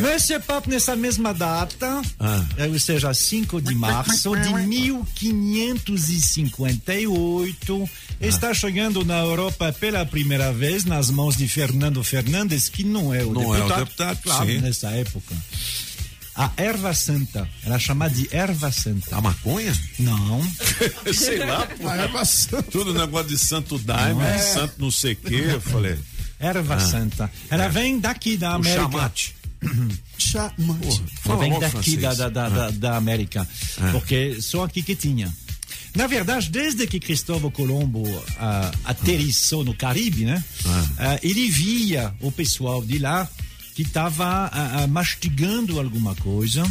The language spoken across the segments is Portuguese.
Monsieur Pape, nessa mesma data, ah. ou seja, 5 de março de 1558, ah. está chegando na Europa pela primeira vez nas mãos de Fernando Fernandes, que não é o não deputado, é o deputado claro, sim. nessa época. A erva santa. Era chamada de erva santa. A maconha? Não. Sei lá, pô. A erva santa. Tudo negócio de santo daime, é. santo não sei o quê. Eu falei. Erva ah. santa. Ela é. vem daqui da América. O chamate. Chamate. Ela vem daqui da, da, da, ah. da, América. Ah. Porque só aqui que tinha. Na verdade, desde que Cristóvão Colombo uh, aterrissou no Caribe, né? Uh, ele via o pessoal de lá que estava mastigando alguma coisa.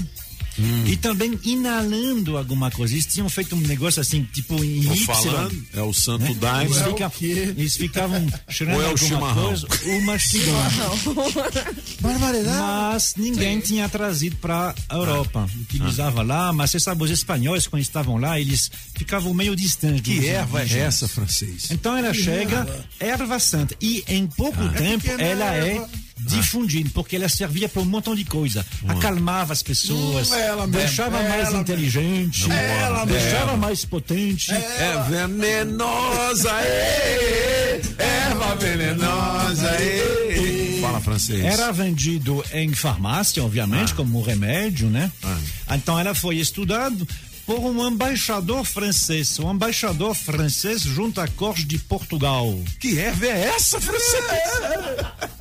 Hum. E também inalando alguma coisa. Eles tinham feito um negócio assim, tipo em Tô Y. Falando, é o santo né? daime. Eles, fica, eles ficavam cheirando é alguma chimarrão. coisa ou mastigando. Barbaridade. Mas ninguém Sim. tinha trazido para a Europa. Ah. Utilizava ah. lá, mas você sabe, os espanhóis, quando estavam lá, eles ficavam meio distantes. Que erva é essa, francês? Então ela que chega, erva. erva santa. E em pouco ah. tempo, é ela é difundindo, porque ela servia para um montão de coisa. Acalmava as pessoas, hum, deixava mais ela inteligente, ela deixava mais potente. É venenosa, é, erva venenosa, é. Fala francês. Era vendido em farmácia, obviamente, ah. como remédio, né? Ah. Então ela foi estudado por um embaixador francês, um embaixador francês junto à corte de Portugal. Que erva é essa, francês?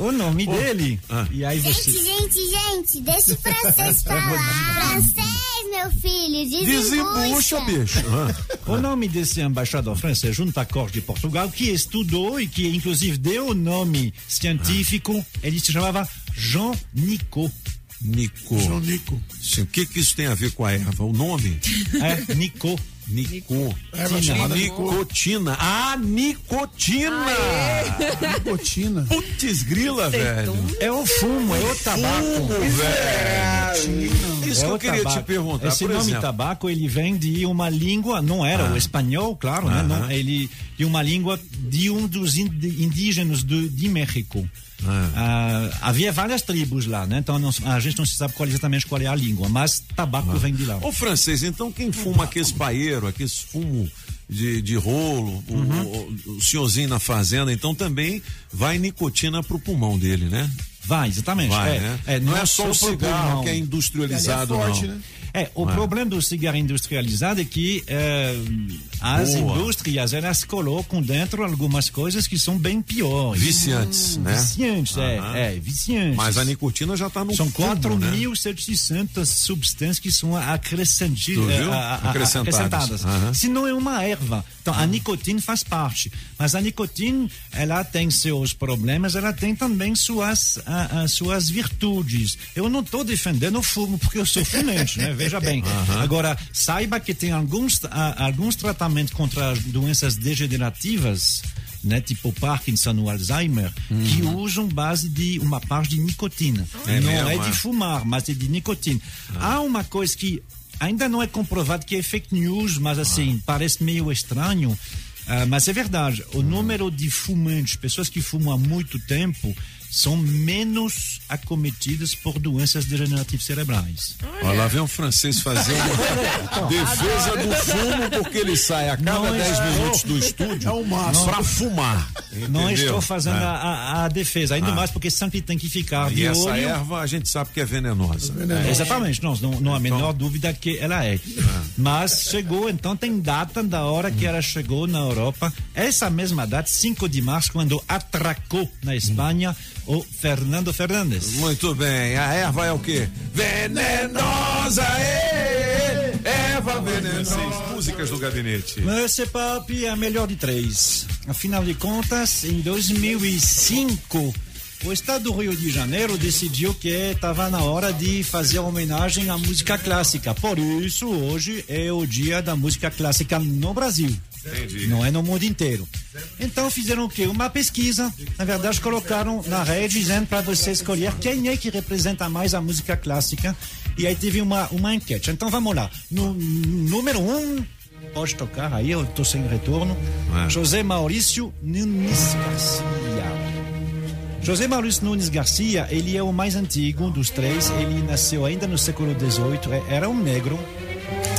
o nome oh. dele. Ah. E aí você... Gente, gente, gente, deixa o francês falar. francês, meu filho, desembucha. bicho. Ah. O nome desse embaixador francês junto à corte de Portugal, que estudou e que inclusive deu o nome científico, ah. ele se chamava Jean Nicot. Nico. João Nico. Sim, o que que isso tem a ver com a erva? O nome? É, Nico. Nico. É, nicotina. Ah, nicotina! Aê. Nicotina. Putz grila, velho. É o fumo, é o tabaco. Fumo, velho. Isso é que eu queria tabaco. te perguntar. Esse nome exemplo. tabaco, ele vem de uma língua, não era ah. o espanhol, claro, né? Não, ele de uma língua de um dos indígenas do, de México. Ah, havia várias tribos lá, né? Então não, a gente não se sabe qual exatamente qual é a língua, mas tabaco ah. vem de lá. O francês, então quem fuma aqueles paeiro, aqueles fumo de, de rolo, uhum. o, o, senhorzinho na fazenda, então também vai nicotina pro pulmão dele, né? Vai, exatamente. Vai, é, né? é, não, não, é só o cigarro que é industrializado, é forte, não. Né? É, o é. problema do cigarro industrializado é que é, as Boa. indústrias elas colocam dentro algumas coisas que são bem piores. Viciantes, hum, né? Viciantes, é, é, viciantes. Mas a nicotina já está no São 4.700 né? substâncias que são acrescentadas. acrescentadas. Uhum. Se não é uma erva. Então, a nicotina faz parte. Mas a nicotina, ela tem seus problemas, ela tem também suas, a, a, suas virtudes. Eu não estou defendendo o fumo, porque eu sou fumante, né? Veja bem. Uhum. Agora, saiba que tem alguns, alguns tratamentos contra doenças degenerativas, né, tipo Parkinson ou Alzheimer, uhum. que usam base de uma parte de nicotina. É não mesmo, é de é? fumar, mas é de nicotina. Uhum. Há uma coisa que ainda não é comprovado que é fake news, mas assim, ah. parece meio estranho. Uh, mas é verdade, o número de fumantes, pessoas que fumam há muito tempo, são menos acometidas por doenças degenerativas cerebrais. Olha, lá vem um francês fazer uma defesa do fumo porque ele sai a cada 10 é, minutos do estúdio é para fumar. Entendeu? Não estou fazendo é. a, a, defesa, ainda ah. mais porque sempre tem que ficar e de essa olho. erva a gente sabe que é venenosa. É, exatamente, não, não, não há a então... menor dúvida que ela é. Ah. Mas chegou, então tem data da hora que ela chegou na Europa, essa mesma data, 5 de março, quando atracou na Espanha. Hum o Fernando Fernandes. Muito bem. A erva é o quê? Venenosa! Ê, erva venenosa. Músicas do gabinete. Monsieur Pop é a melhor de três. Afinal de contas, em 2005. O estado do Rio de Janeiro decidiu que estava na hora de fazer homenagem à música clássica. Por isso, hoje é o dia da música clássica no Brasil. Entendi. Não é no mundo inteiro. Então fizeram o quê? Uma pesquisa. Na verdade, colocaram na rede dizendo para você escolher quem é que representa mais a música clássica. E aí teve uma, uma enquete. Então vamos lá. No, número um, pode tocar aí, eu estou sem retorno. É. José Maurício Nunes Garcia. José Maurício Nunes Garcia, ele é o mais antigo dos três. Ele nasceu ainda no século XVIII. É, era um negro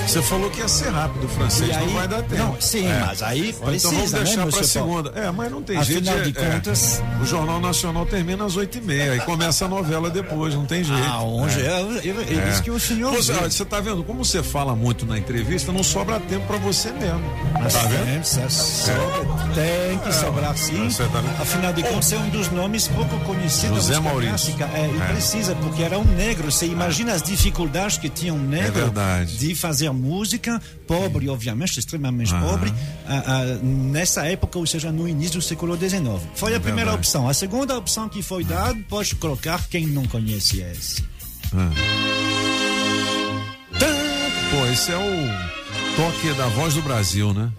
você falou que ia ser rápido o francês, não vai dar tempo. Não, sim, é. mas aí precisa, então vamos né, deixar né, para segunda. É, mas não tem Afinal jeito. Afinal de é, contas... É, o Jornal Nacional termina às oito e meia, aí começa a novela depois, não tem jeito. Ah, onde é. é, é, é. que o senhor... Você, você tá vendo, como você fala muito na entrevista, não sobra tempo para você mesmo. Mas tá vendo? Sobra, tem que sobrar sim. Tá Afinal de contas, é um dos nomes pouco conhecidos José Maurício. É, e precisa, porque era um negro. Você imagina as dificuldades que tinha um negro de fazer música pobre, obviamente, extremamente pobre, nessa época, ou seja, no início do século XIX. Foi a é primeira verdade. opção. A segunda opção que foi dada, pode colocar quem não conhece esse. Ah. Pô, esse é o toque da voz do Brasil, né?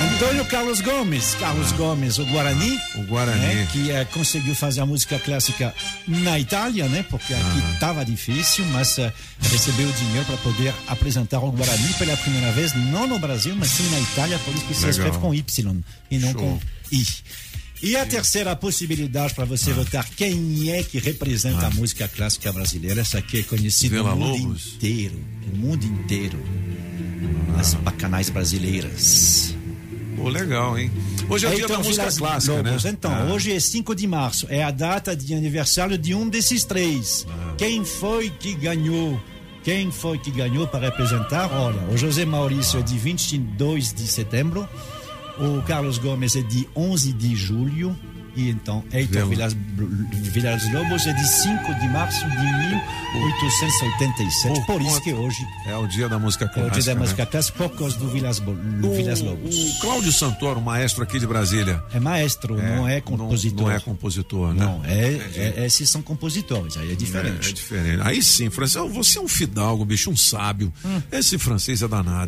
Antônio Carlos Gomes, Carlos Gomes, o Guarani, o Guarani, né, que é, conseguiu fazer a música clássica na Itália, né? Porque aqui estava difícil, mas uh, recebeu dinheiro para poder apresentar o Guarani pela primeira vez, não no Brasil, mas sim na Itália, por isso que se escreve com Y e não Show. com I. E a terceira possibilidade para você ah. votar quem é que representa ah. a música clássica brasileira, essa aqui é conhecida no mundo Lobos. inteiro, no mundo inteiro. Ah. As bacanais brasileiras. Pô, legal, hein? Hoje é o dia então, da música clássica, Lobos. né? Então, ah. hoje é 5 de março, é a data de aniversário de um desses três. Ah. Quem foi que ganhou? Quem foi que ganhou para representar? Olha, o José Maurício é de 22 de setembro, o Carlos Gomes é de 11 de julho, e então, Heitor Vilas Lobos é de 5 de março de 1887. Por, por isso que hoje. É o dia da música clássica. É o dia da música né? clássica, por causa do Vilas Lobos. O Cláudio Santoro, maestro aqui de Brasília. É maestro, é, não é compositor. Não, não, é compositor, né? Não, é, é, esses são compositores, aí é diferente. É, é diferente. Aí sim, francês, você é um fidalgo, bicho, um sábio. Hum. Esse francês é danado.